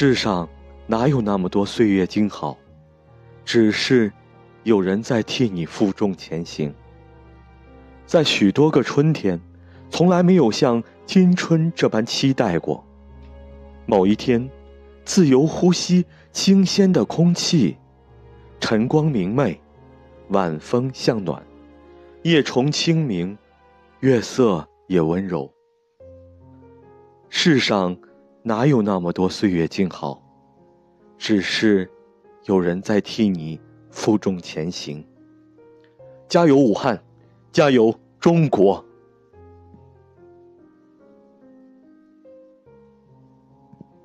世上哪有那么多岁月静好，只是有人在替你负重前行。在许多个春天，从来没有像今春这般期待过。某一天，自由呼吸清鲜的空气，晨光明媚，晚风向暖，夜虫清明，月色也温柔。世上哪有那么多岁月静好，只是有人在替你负重前行。加油，武汉！加油，中国！